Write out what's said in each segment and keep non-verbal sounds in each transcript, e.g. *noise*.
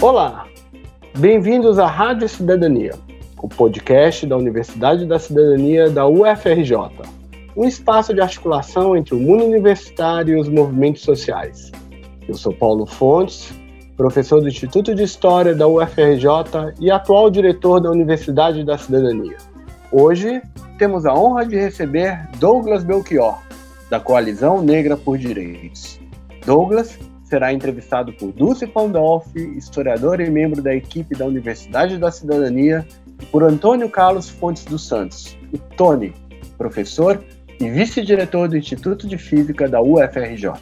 Olá, bem-vindos à Rádio Cidadania, o podcast da Universidade da Cidadania da UFRJ, um espaço de articulação entre o mundo universitário e os movimentos sociais. Eu sou Paulo Fontes, professor do Instituto de História da UFRJ e atual diretor da Universidade da Cidadania. Hoje temos a honra de receber Douglas Belchior, da Coalizão Negra por Direitos. Douglas será entrevistado por Dulce Pandolfi, historiador e membro da equipe da Universidade da Cidadania, e por Antônio Carlos Fontes dos Santos, o Tony, professor e vice-diretor do Instituto de Física da UFRJ.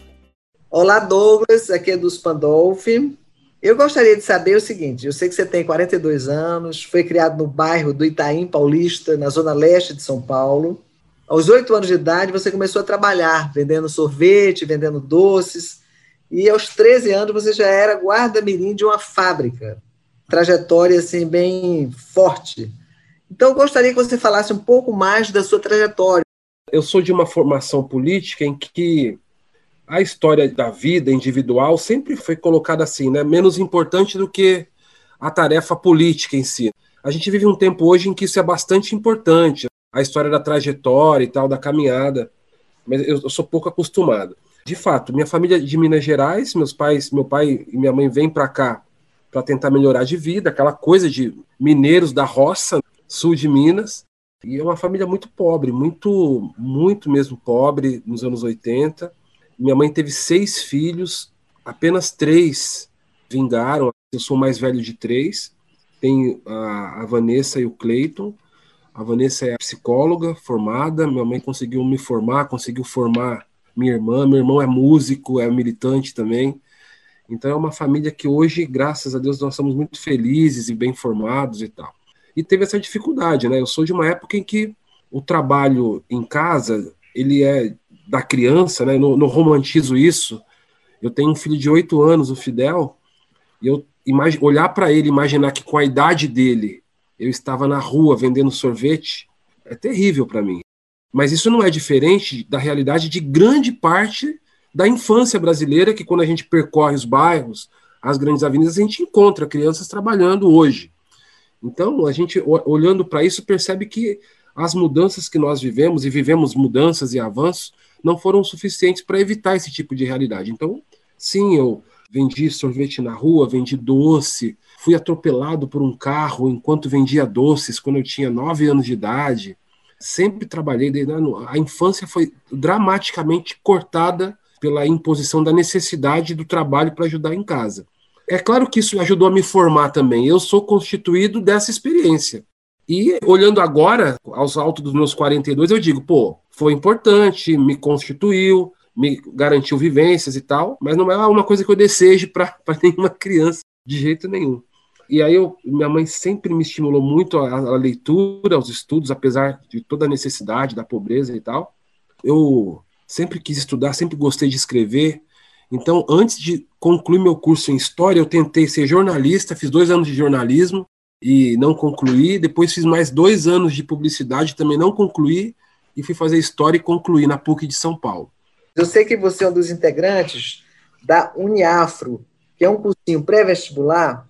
Olá, Douglas, aqui é Dulce Pandolfi. Eu gostaria de saber o seguinte: eu sei que você tem 42 anos, foi criado no bairro do Itaim Paulista, na zona leste de São Paulo. Aos oito anos de idade, você começou a trabalhar vendendo sorvete, vendendo doces e aos 13 anos você já era guarda-mirim de uma fábrica. Trajetória assim bem forte. Então eu gostaria que você falasse um pouco mais da sua trajetória. Eu sou de uma formação política em que a história da vida individual sempre foi colocada assim, né, menos importante do que a tarefa política em si. A gente vive um tempo hoje em que isso é bastante importante, a história da trajetória e tal, da caminhada, mas eu, eu sou pouco acostumado de fato, minha família é de Minas Gerais, meus pais, meu pai e minha mãe vêm para cá para tentar melhorar de vida, aquela coisa de mineiros da roça, sul de Minas. E é uma família muito pobre, muito, muito mesmo pobre, nos anos 80. Minha mãe teve seis filhos, apenas três vingaram. Eu sou o mais velho de três. Tem a, a Vanessa e o Cleiton. A Vanessa é psicóloga formada. Minha mãe conseguiu me formar, conseguiu formar minha irmã, meu irmão é músico, é militante também. Então é uma família que hoje, graças a Deus, nós somos muito felizes e bem formados e tal. E teve essa dificuldade, né? Eu sou de uma época em que o trabalho em casa, ele é da criança, né? Eu não, não romantizo isso. Eu tenho um filho de oito anos, o Fidel, e eu olhar para ele, imaginar que com a idade dele eu estava na rua vendendo sorvete, é terrível para mim. Mas isso não é diferente da realidade de grande parte da infância brasileira, que quando a gente percorre os bairros, as grandes avenidas, a gente encontra crianças trabalhando hoje. Então, a gente, olhando para isso, percebe que as mudanças que nós vivemos, e vivemos mudanças e avanços, não foram suficientes para evitar esse tipo de realidade. Então, sim, eu vendi sorvete na rua, vendi doce, fui atropelado por um carro enquanto vendia doces quando eu tinha nove anos de idade sempre trabalhei, a infância foi dramaticamente cortada pela imposição da necessidade do trabalho para ajudar em casa. É claro que isso ajudou a me formar também. Eu sou constituído dessa experiência. E olhando agora, aos altos dos meus 42, eu digo, pô, foi importante, me constituiu, me garantiu vivências e tal, mas não é uma coisa que eu desejo para *laughs* nenhuma criança, de jeito nenhum. E aí eu, minha mãe sempre me estimulou muito a, a, leitura, aos estudos, apesar de toda a necessidade da pobreza e tal. Eu sempre quis estudar, sempre gostei de escrever. Então, antes de concluir meu curso em história, eu tentei ser jornalista, fiz dois anos de jornalismo e não concluí. Depois fiz mais dois anos de publicidade, também não concluí. E fui fazer história e concluí na PUC de São Paulo. Eu sei que você é um dos integrantes da Uniafro, que é um cursinho pré-vestibular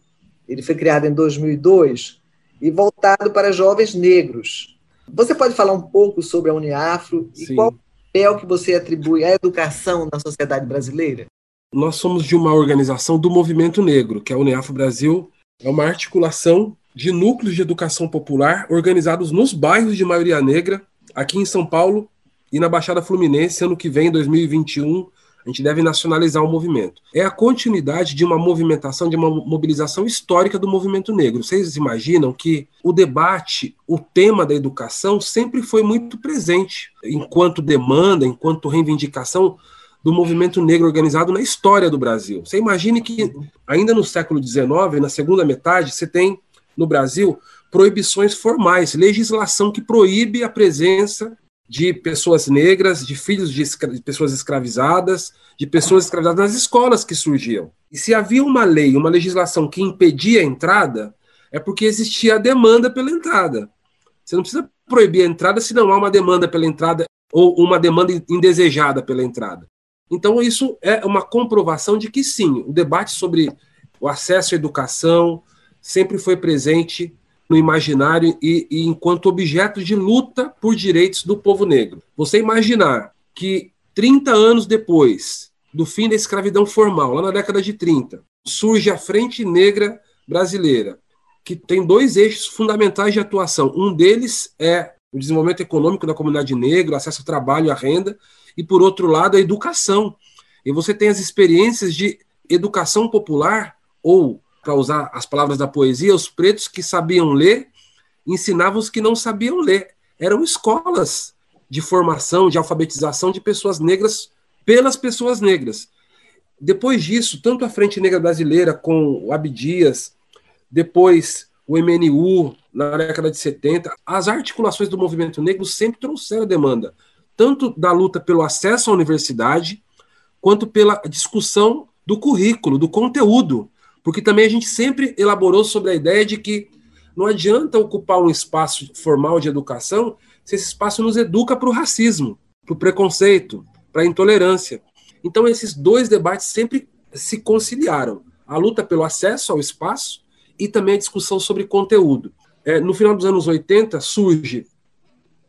ele foi criado em 2002 e voltado para jovens negros. Você pode falar um pouco sobre a Uniafro e Sim. qual o papel que você atribui à educação na sociedade brasileira? Nós somos de uma organização do movimento negro, que é a Uniafro Brasil, é uma articulação de núcleos de educação popular organizados nos bairros de maioria negra, aqui em São Paulo e na Baixada Fluminense, ano que vem, 2021, a gente deve nacionalizar o movimento. É a continuidade de uma movimentação, de uma mobilização histórica do movimento negro. Vocês imaginam que o debate, o tema da educação sempre foi muito presente, enquanto demanda, enquanto reivindicação do movimento negro organizado na história do Brasil. Você imagine que ainda no século XIX, na segunda metade, você tem no Brasil proibições formais, legislação que proíbe a presença de pessoas negras, de filhos de, de, pessoas escravizadas, de pessoas escravizadas nas escolas que surgiam. E se havia uma lei, uma legislação que impedia a entrada, é porque existia a demanda pela entrada. Você não precisa proibir a entrada se não há uma demanda pela entrada ou uma demanda indesejada pela entrada. Então, isso é uma comprovação de que sim, o debate sobre o acesso à educação sempre foi presente no imaginário e, e enquanto objeto de luta por direitos do povo negro. Você imaginar que 30 anos depois do fim da escravidão formal, lá na década de 30, surge a Frente Negra Brasileira, que tem dois eixos fundamentais de atuação. Um deles é o desenvolvimento econômico da comunidade negra, acesso ao trabalho à renda, e por outro lado, a educação. E você tem as experiências de educação popular, ou, para usar as palavras da poesia, os pretos que sabiam ler ensinavam os que não sabiam ler. Eram escolas de formação, de alfabetização de pessoas negras pelas pessoas negras. Depois disso, tanto a Frente Negra Brasileira com o Abdias, depois o MNU na década de 70, as articulações do movimento negro sempre trouxeram demanda, tanto da luta pelo acesso à universidade, quanto pela discussão do currículo, do conteúdo, porque também a gente sempre elaborou sobre a ideia de que não adianta ocupar um espaço formal de educação se esse espaço nos educa para o racismo, para o preconceito, para a intolerância. Então, esses dois debates sempre se conciliaram: a luta pelo acesso ao espaço e também a discussão sobre conteúdo. É, no final dos anos 80, surge,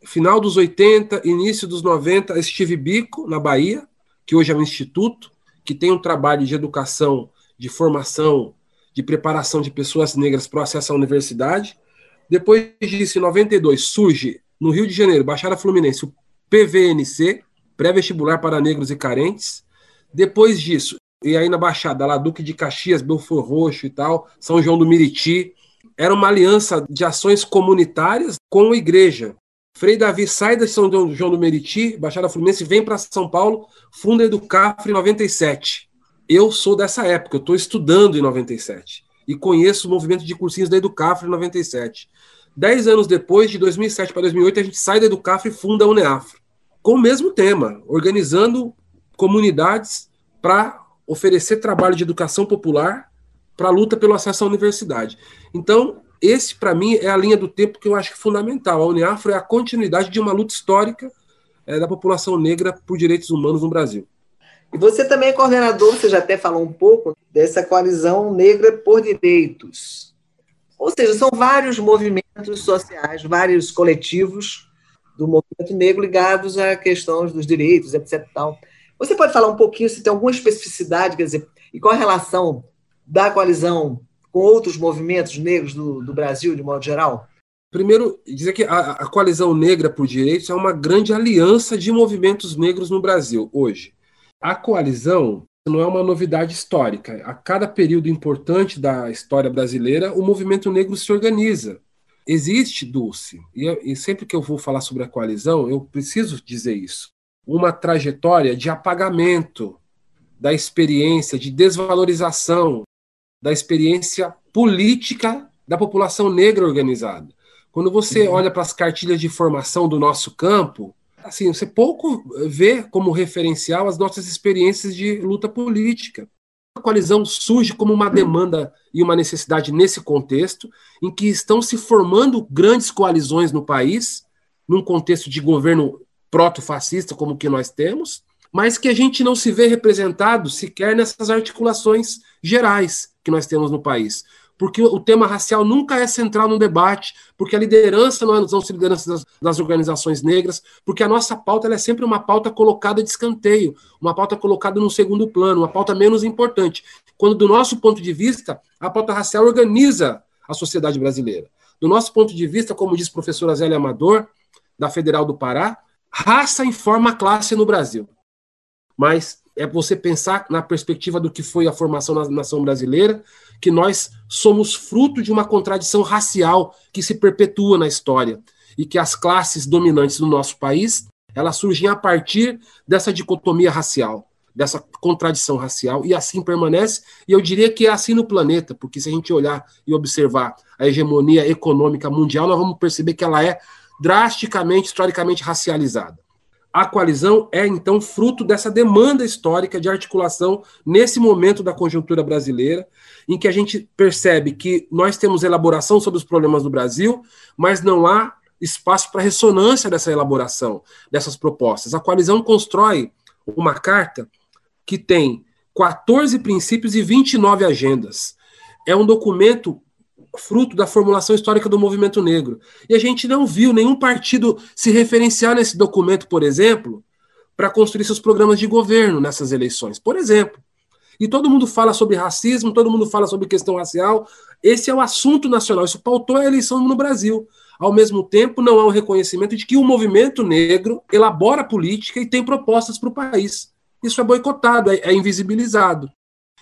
final dos 80, início dos 90, Steve Bico, na Bahia, que hoje é um instituto, que tem um trabalho de educação, de formação, de preparação de pessoas negras para o acesso à universidade. Depois disso, em 92, surge, no Rio de Janeiro, Baixada Fluminense, o PVNC, Pré-Vestibular para Negros e Carentes. Depois disso, e aí na Baixada, lá Duque de Caxias, Belfor Roxo e tal, São João do Miriti. Era uma aliança de ações comunitárias com a igreja. Frei Davi sai de São João do Meriti, Baixada Fluminense, vem para São Paulo, funda Educafre em 97. Eu sou dessa época, eu estou estudando em 97 e conheço o movimento de cursinhos da Educafre em 97. Dez anos depois, de 2007 para 2008, a gente sai da Educafre e funda a Uneafre, com o mesmo tema, organizando comunidades para oferecer trabalho de educação popular para a luta pelo acesso à universidade. Então, esse, para mim, é a linha do tempo que eu acho fundamental. A Uniafro é a continuidade de uma luta histórica é, da população negra por direitos humanos no Brasil. E você também é coordenador, você já até falou um pouco, dessa coalizão negra por direitos. Ou seja, são vários movimentos sociais, vários coletivos do movimento negro ligados a questões dos direitos, etc. Tal. Você pode falar um pouquinho se tem alguma especificidade, quer dizer, e qual a relação da coalizão com outros movimentos negros do, do Brasil, de modo geral? Primeiro, dizer que a, a, Coalizão Negra por Direitos é uma grande aliança de movimentos negros no Brasil hoje. A coalizão não é uma novidade histórica. A cada período importante da história brasileira, o movimento negro se organiza. Existe, Dulce, e, sempre que eu vou falar sobre a coalizão, eu preciso dizer isso uma trajetória de apagamento da experiência, de desvalorização da experiência política da população negra organizada. Quando você uhum. olha para as cartilhas de formação do nosso campo, assim, você pouco vê como referencial as nossas experiências de luta política. A coalizão surge como uma demanda e uma necessidade nesse contexto, em que estão se formando grandes coalizões no país, num contexto de governo proto-fascista como o que nós temos, mas que a gente não se vê representado sequer nessas articulações gerais que nós temos no país. Porque o tema racial nunca é central no debate, porque a liderança não é são lideranças das, das, organizações negras, porque a nossa pauta é sempre uma pauta colocada de escanteio, uma pauta colocada no segundo plano, uma pauta menos importante. Quando, do nosso ponto de vista, a pauta racial organiza a sociedade brasileira. Do nosso ponto de vista, como diz a professora Zélia Amador, da Federal do Pará, Raça informa a classe no Brasil. Mas é você pensar na perspectiva do que foi a formação da nação brasileira, que nós somos fruto de uma contradição racial que se perpetua na história e que as classes dominantes do nosso país, elas surgem a partir dessa dicotomia racial, dessa contradição racial e assim permanece, e eu diria que é assim no planeta, porque se a gente olhar e observar a hegemonia econômica mundial, nós vamos perceber que ela é drasticamente, historicamente racializada. A coalizão é, então, fruto dessa demanda histórica de articulação nesse momento da conjuntura brasileira, em que a gente percebe que nós temos elaboração sobre os problemas do Brasil, mas não há espaço para ressonância dessa elaboração, dessas propostas. A coalizão constrói uma carta que tem 14 princípios e 29 agendas. é um documento fruto da formulação histórica do movimento negro. E a gente não viu nenhum partido se referenciar nesse documento, por exemplo, para construir seus programas de governo nessas eleições, por exemplo. E todo mundo fala sobre racismo, todo mundo fala sobre questão racial. Esse é o assunto nacional, isso pautou a eleição no Brasil. Ao mesmo tempo, não há um reconhecimento de que o movimento negro elabora política e tem propostas para o país. Isso é boicotado, é, é invisibilizado.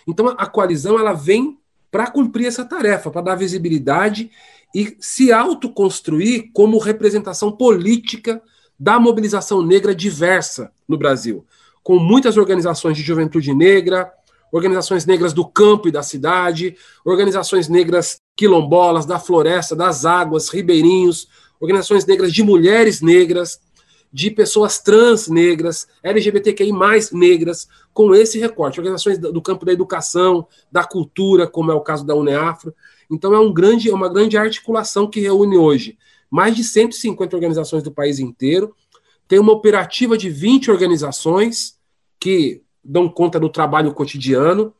Então, a coalizão ela vem para cumprir essa tarefa, para dar visibilidade e se autoconstruir como representação política da mobilização negra diversa no Brasil, com muitas organizações de juventude negra, organizações negras do campo e da cidade, organizações negras quilombolas, da floresta, das águas, ribeirinhos, organizações negras de mulheres negras, de pessoas trans negras, LGBTQI mais negras, com esse recorte. Organizações do campo da educação, da cultura, como é o caso da UNEAFRO. Então é um grande, é uma grande articulação que reúne hoje mais de 150 organizações do país inteiro. Tem uma operativa de 20 organizações que dão conta do trabalho cotidiano.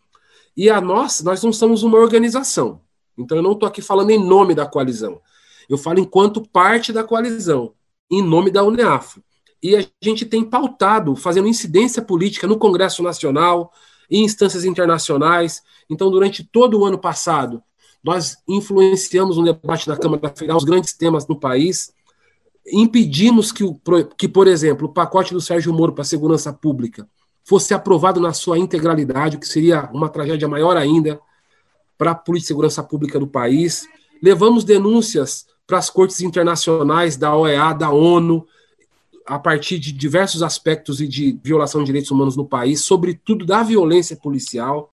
E a nós, nós não somos uma organização. Então eu não estou aqui falando em nome da coalizão. Eu falo enquanto parte da coalizão em nome da UNEAF. E a gente tem pautado, fazendo incidência política no Congresso Nacional, em instâncias internacionais. Então, durante todo o ano passado, nós influenciamos no debate da Câmara Federal os grandes temas do país, impedimos que, o, que, por exemplo, o pacote do Sérgio Moro para a segurança pública fosse aprovado na sua integralidade, o que seria uma tragédia maior ainda para a política de segurança pública do país. Levamos denúncias para as cortes internacionais da OEA, da ONU, a partir de diversos aspectos e de violação de direitos humanos no país, sobretudo da violência policial.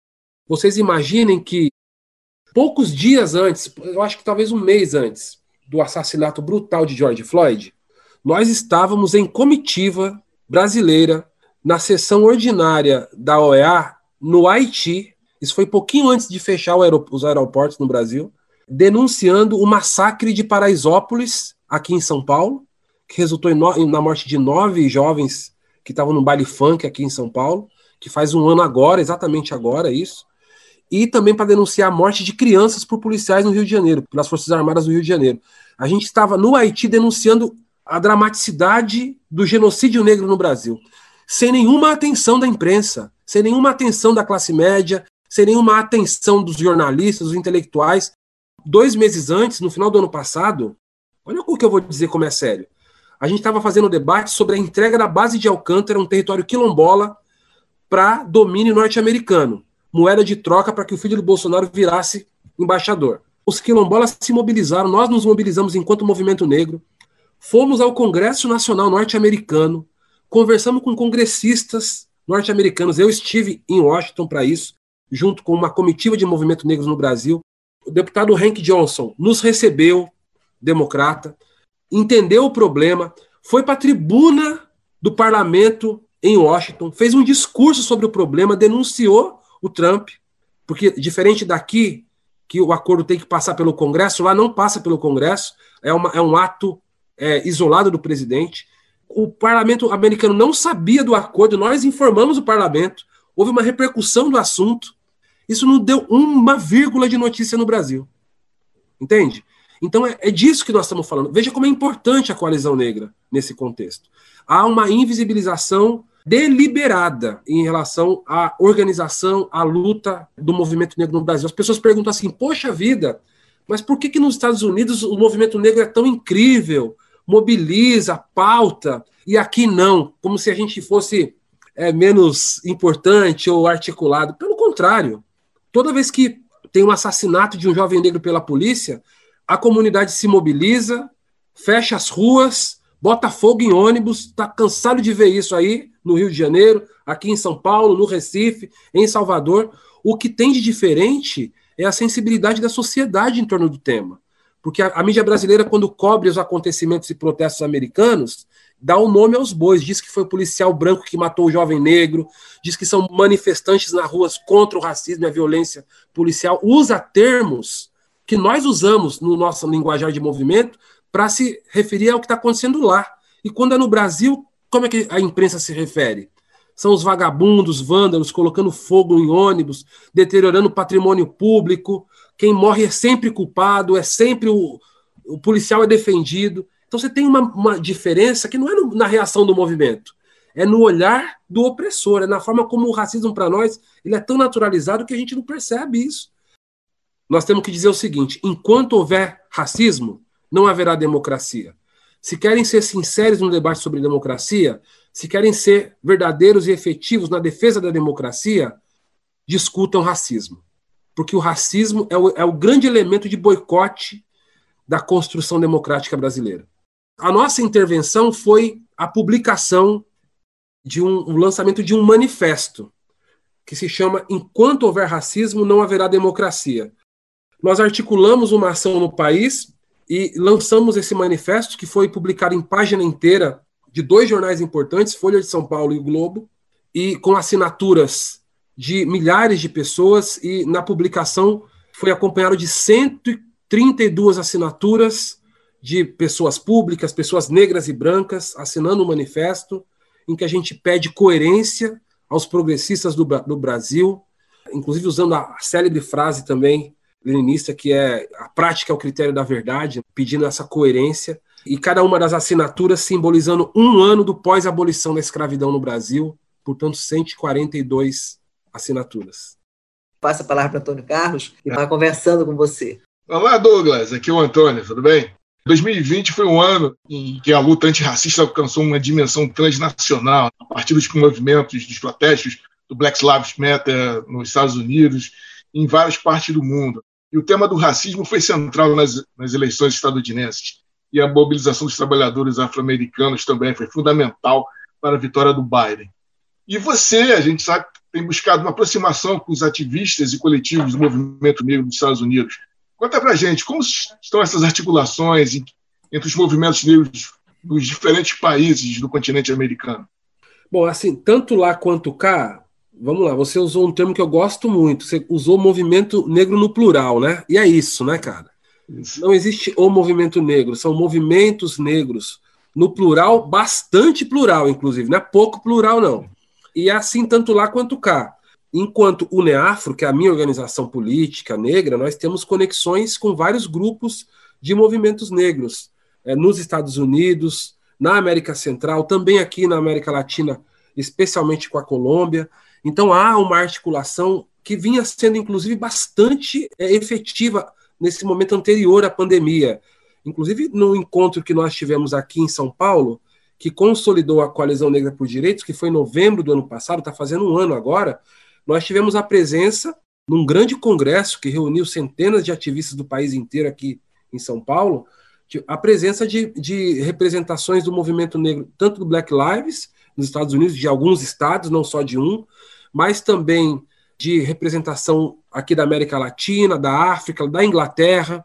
Vocês imaginem que poucos dias antes, eu acho que talvez um mês antes do assassinato brutal de George Floyd, nós estávamos em comitiva brasileira na sessão ordinária da OEA no Haiti. Isso foi pouquinho antes de fechar os aeroportos no Brasil denunciando o massacre de Paraisópolis, aqui em São Paulo, que resultou no, na morte de nove jovens que estavam no baile funk aqui em São Paulo, que faz um ano agora, exatamente agora, isso. E também para denunciar a morte de crianças por policiais no Rio de Janeiro, pelas Forças Armadas do Rio de Janeiro. A gente estava no Haiti denunciando a dramaticidade do genocídio negro no Brasil, sem nenhuma atenção da imprensa, sem nenhuma atenção da classe média, sem nenhuma atenção dos jornalistas, dos intelectuais, dois meses antes, no final do ano passado, olha o que eu vou dizer como é sério. A gente estava fazendo um debate sobre a entrega da base de Alcântara, um território quilombola, para domínio norte-americano, moeda de troca para que o filho do Bolsonaro virasse embaixador. Os quilombolas se mobilizaram, nós nos mobilizamos enquanto movimento negro, fomos ao Congresso Nacional Norte-Americano, conversamos com congressistas norte-americanos. Eu estive em Washington para isso, junto com uma comitiva de movimento negro no Brasil o deputado Hank Johnson nos recebeu, democrata, entendeu o problema, foi para a tribuna do parlamento em Washington, fez um discurso sobre o problema, denunciou o Trump, porque diferente daqui, que o acordo tem que passar pelo Congresso, lá não passa pelo Congresso, é, uma, é um ato é, isolado do presidente. O parlamento americano não sabia do acordo, nós informamos o parlamento, houve uma repercussão do assunto, isso não deu uma vírgula de notícia no Brasil. Entende? Então é, é, disso que nós estamos falando. Veja como é importante a coalizão negra nesse contexto. Há uma invisibilização deliberada em relação à organização, à luta do movimento negro no Brasil. As pessoas perguntam assim: poxa vida, mas por que, que nos Estados Unidos o movimento negro é tão incrível, mobiliza, pauta, e aqui não? Como se a gente fosse é, menos importante ou articulado. Pelo contrário, Toda vez que tem um assassinato de um jovem negro pela polícia, a comunidade se mobiliza, fecha as ruas, bota fogo em ônibus, está cansado de ver isso aí no Rio de Janeiro, aqui em São Paulo, no Recife, em Salvador. O que tem de diferente é a sensibilidade da sociedade em torno do tema. Porque a, a mídia brasileira, quando cobre os acontecimentos e protestos americanos, dá o um nome aos bois, diz que foi o policial branco que matou o jovem negro, diz que são manifestantes nas ruas contra o racismo e a violência policial, usa termos que nós usamos no nosso linguajar de movimento para se referir ao que está acontecendo lá. E quando é no Brasil, como é que a imprensa se refere? São os vagabundos, vândalos, colocando fogo em ônibus, deteriorando patrimônio público. Quem morre é sempre culpado, é sempre o, o policial é defendido. Então você tem uma, uma diferença que não é no, na reação do movimento, é no olhar do opressor, é na forma como o racismo para nós ele é tão naturalizado que a gente não percebe isso. Nós temos que dizer o seguinte: enquanto houver racismo, não haverá democracia. Se querem ser sinceros no debate sobre democracia, se querem ser verdadeiros e efetivos na defesa da democracia, discutam racismo. Porque o racismo é o, é o grande elemento de boicote da construção democrática brasileira. A nossa intervenção foi a publicação de um, o lançamento de um manifesto que se chama Enquanto houver racismo, não haverá democracia. Nós articulamos uma ação no país e lançamos esse manifesto que foi publicado em página inteira de dois jornais importantes, Folha de São Paulo e o Globo, e com assinaturas de milhares de pessoas e na publicação foi acompanhado de 132 assinaturas de pessoas públicas, pessoas negras e brancas assinando um manifesto em que a gente pede coerência aos progressistas do, do Brasil, inclusive usando a célebre frase também leninista, que é a prática é o critério da verdade, pedindo essa coerência, e cada uma das assinaturas simbolizando um ano do pós-abolição da escravidão no Brasil, portanto, 142 assinaturas. Passa a palavra para Antônio Carlos, que está conversando com você. Olá, Douglas, aqui é o Antônio, tudo bem? 2020 foi um ano em que a luta antirracista alcançou uma dimensão transnacional, a partir dos movimentos, dos protestos do Black Lives Matter nos Estados Unidos, em várias partes do mundo. E o tema do racismo foi central nas, nas eleições estadunidenses. E a mobilização dos trabalhadores afro-americanos também foi fundamental para a vitória do Biden. E você, a gente sabe, tem buscado uma aproximação com os ativistas e coletivos do movimento negro dos Estados Unidos. Conta para gente como estão essas articulações entre os movimentos negros dos diferentes países do continente americano. Bom, assim, tanto lá quanto cá, vamos lá, você usou um termo que eu gosto muito, você usou movimento negro no plural, né? E é isso, né, cara? Isso. Não existe o movimento negro, são movimentos negros no plural, bastante plural, inclusive, não é pouco plural, não. E é assim tanto lá quanto cá. Enquanto o NEAFRO, que é a minha organização política negra, nós temos conexões com vários grupos de movimentos negros é, nos Estados Unidos, na América Central, também aqui na América Latina, especialmente com a Colômbia. Então há uma articulação que vinha sendo, inclusive, bastante é, efetiva nesse momento anterior à pandemia. Inclusive, no encontro que nós tivemos aqui em São Paulo, que consolidou a Coalizão Negra por Direitos, que foi em novembro do ano passado, está fazendo um ano agora, nós tivemos a presença num grande congresso que reuniu centenas de ativistas do país inteiro aqui em São Paulo, a presença de, de representações do movimento negro, tanto do Black Lives, nos Estados Unidos, de alguns estados, não só de um, mas também de representação aqui da América Latina, da África, da Inglaterra.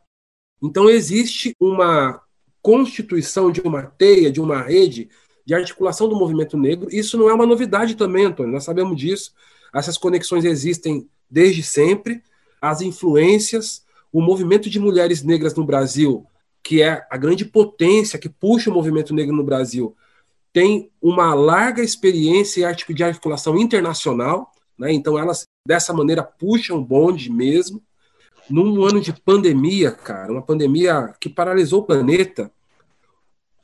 Então, existe uma constituição de uma teia, de uma rede de articulação do movimento negro. Isso não é uma novidade também, Antônio, nós sabemos disso. Essas conexões existem desde sempre. As influências, o movimento de mulheres negras no Brasil, que é a grande potência que puxa o movimento negro no Brasil, tem uma larga experiência de articulação internacional, né? então elas dessa maneira puxam o bonde mesmo. Num ano de pandemia, cara, uma pandemia que paralisou o planeta,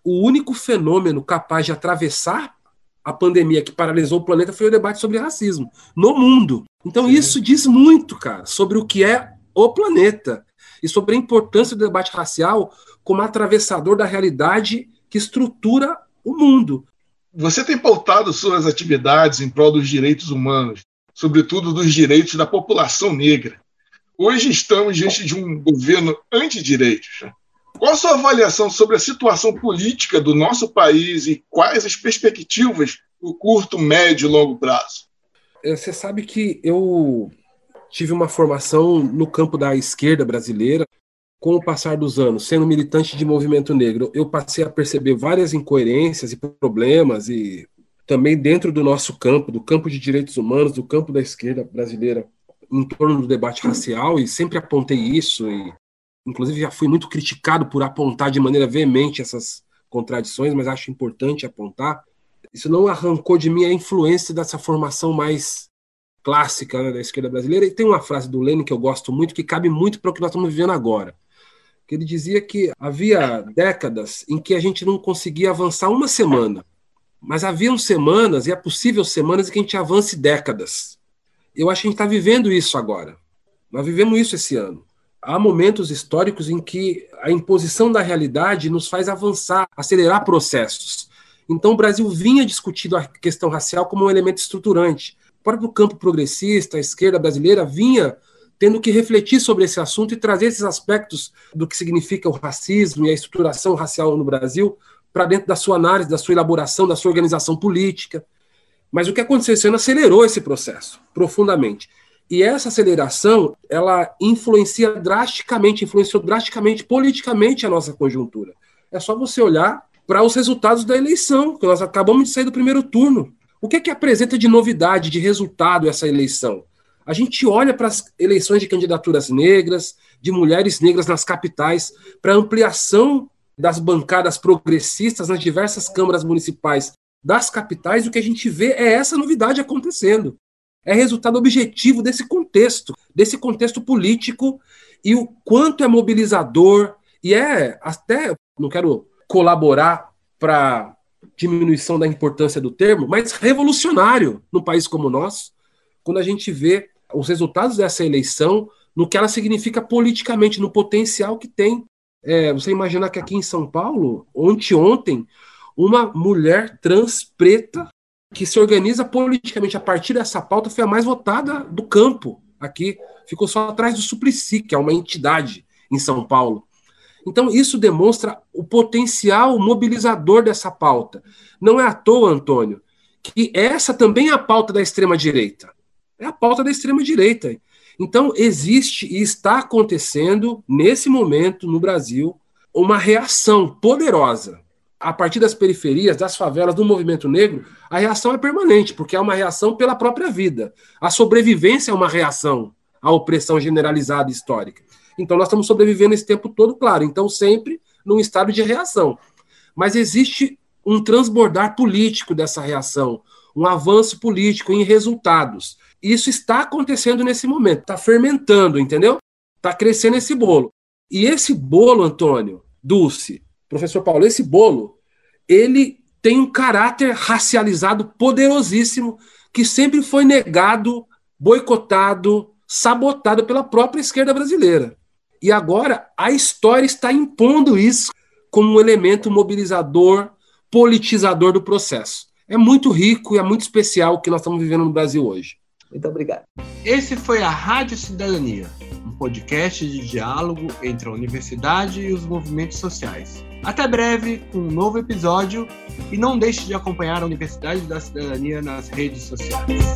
o único fenômeno capaz de atravessar a pandemia que paralisou o planeta foi o debate sobre racismo no mundo. Então Sim. isso diz muito, cara, sobre o que é o planeta e sobre a importância do debate racial como atravessador da realidade que estrutura o mundo. Você tem pautado suas atividades em prol dos direitos humanos, sobretudo dos direitos da população negra. Hoje estamos diante de um governo antidireitos. Qual a sua avaliação sobre a situação política do nosso país e quais as perspectivas no curto, médio e longo prazo? É, você sabe que eu tive uma formação no campo da esquerda brasileira. Com o passar dos anos, sendo militante de movimento negro, eu passei a perceber várias incoerências e problemas, e também dentro do nosso campo, do campo de direitos humanos, do campo da esquerda brasileira, em torno do debate racial, e sempre apontei isso, e Inclusive, já fui muito criticado por apontar de maneira veemente essas contradições, mas acho importante apontar. Isso não arrancou de mim a influência dessa formação mais clássica né, da esquerda brasileira. E tem uma frase do Lenin que eu gosto muito, que cabe muito para o que nós estamos vivendo agora. Que ele dizia que havia décadas em que a gente não conseguia avançar uma semana, mas haviam semanas, e é possível semanas, em que a gente avance décadas. Eu acho que a gente está vivendo isso agora. Nós vivemos isso esse ano. Há momentos históricos em que a imposição da realidade nos faz avançar, acelerar processos. Então, o Brasil vinha discutindo a questão racial como um elemento estruturante. O próprio campo progressista, a esquerda brasileira, vinha tendo que refletir sobre esse assunto e trazer esses aspectos do que significa o racismo e a estruturação racial no Brasil para dentro da sua análise, da sua elaboração, da sua organização política. Mas o que aconteceu esse ano acelerou esse processo profundamente. E essa aceleração, ela influencia drasticamente, influenciou drasticamente politicamente a nossa conjuntura. É só você olhar para os resultados da eleição, que nós acabamos de sair do primeiro turno. O que é que apresenta de novidade, de resultado essa eleição? A gente olha para as eleições de candidaturas negras, de mulheres negras nas capitais, para ampliação das bancadas progressistas nas diversas câmaras municipais das capitais, o que a gente vê é essa novidade acontecendo. É resultado objetivo desse contexto, desse contexto político e o quanto é mobilizador e é até, não quero colaborar para diminuição da importância do termo, mas revolucionário num país como o nosso, quando a gente vê os resultados dessa eleição no que ela significa politicamente, no potencial que tem é, você imaginar que aqui em São Paulo, ontem, uma mulher trans preta que se organiza politicamente a partir dessa pauta foi a mais votada do campo aqui. Ficou só atrás do Suplicy, que é uma entidade em São Paulo. Então, isso demonstra o potencial mobilizador dessa pauta. Não é à toa, Antônio, que essa também é a pauta da extrema-direita. É a pauta da extrema-direita. Então, existe e está acontecendo, nesse momento, no Brasil, uma reação poderosa. A partir das periferias, das favelas, do movimento negro, a reação é permanente, porque é uma reação pela própria vida. A sobrevivência é uma reação à opressão generalizada histórica. Então, nós estamos sobrevivendo esse tempo todo, claro. Então, sempre num estado de reação. Mas existe um transbordar político dessa reação, um avanço político em resultados. Isso está acontecendo nesse momento, está fermentando, entendeu? Está crescendo esse bolo. E esse bolo, Antônio, Dulce, professor Paulo, esse bolo, ele tem um caráter racializado poderosíssimo que sempre foi negado, boicotado, sabotado pela própria esquerda brasileira. E agora a história está impondo isso como um elemento mobilizador, politizador do processo. É muito rico e é muito especial o que nós estamos vivendo no Brasil hoje. Muito obrigado. Esse foi a Rádio Cidadania, um podcast de diálogo entre a universidade e os movimentos sociais. Até breve com um novo episódio e não deixe de acompanhar a Universidade da Cidadania nas redes sociais.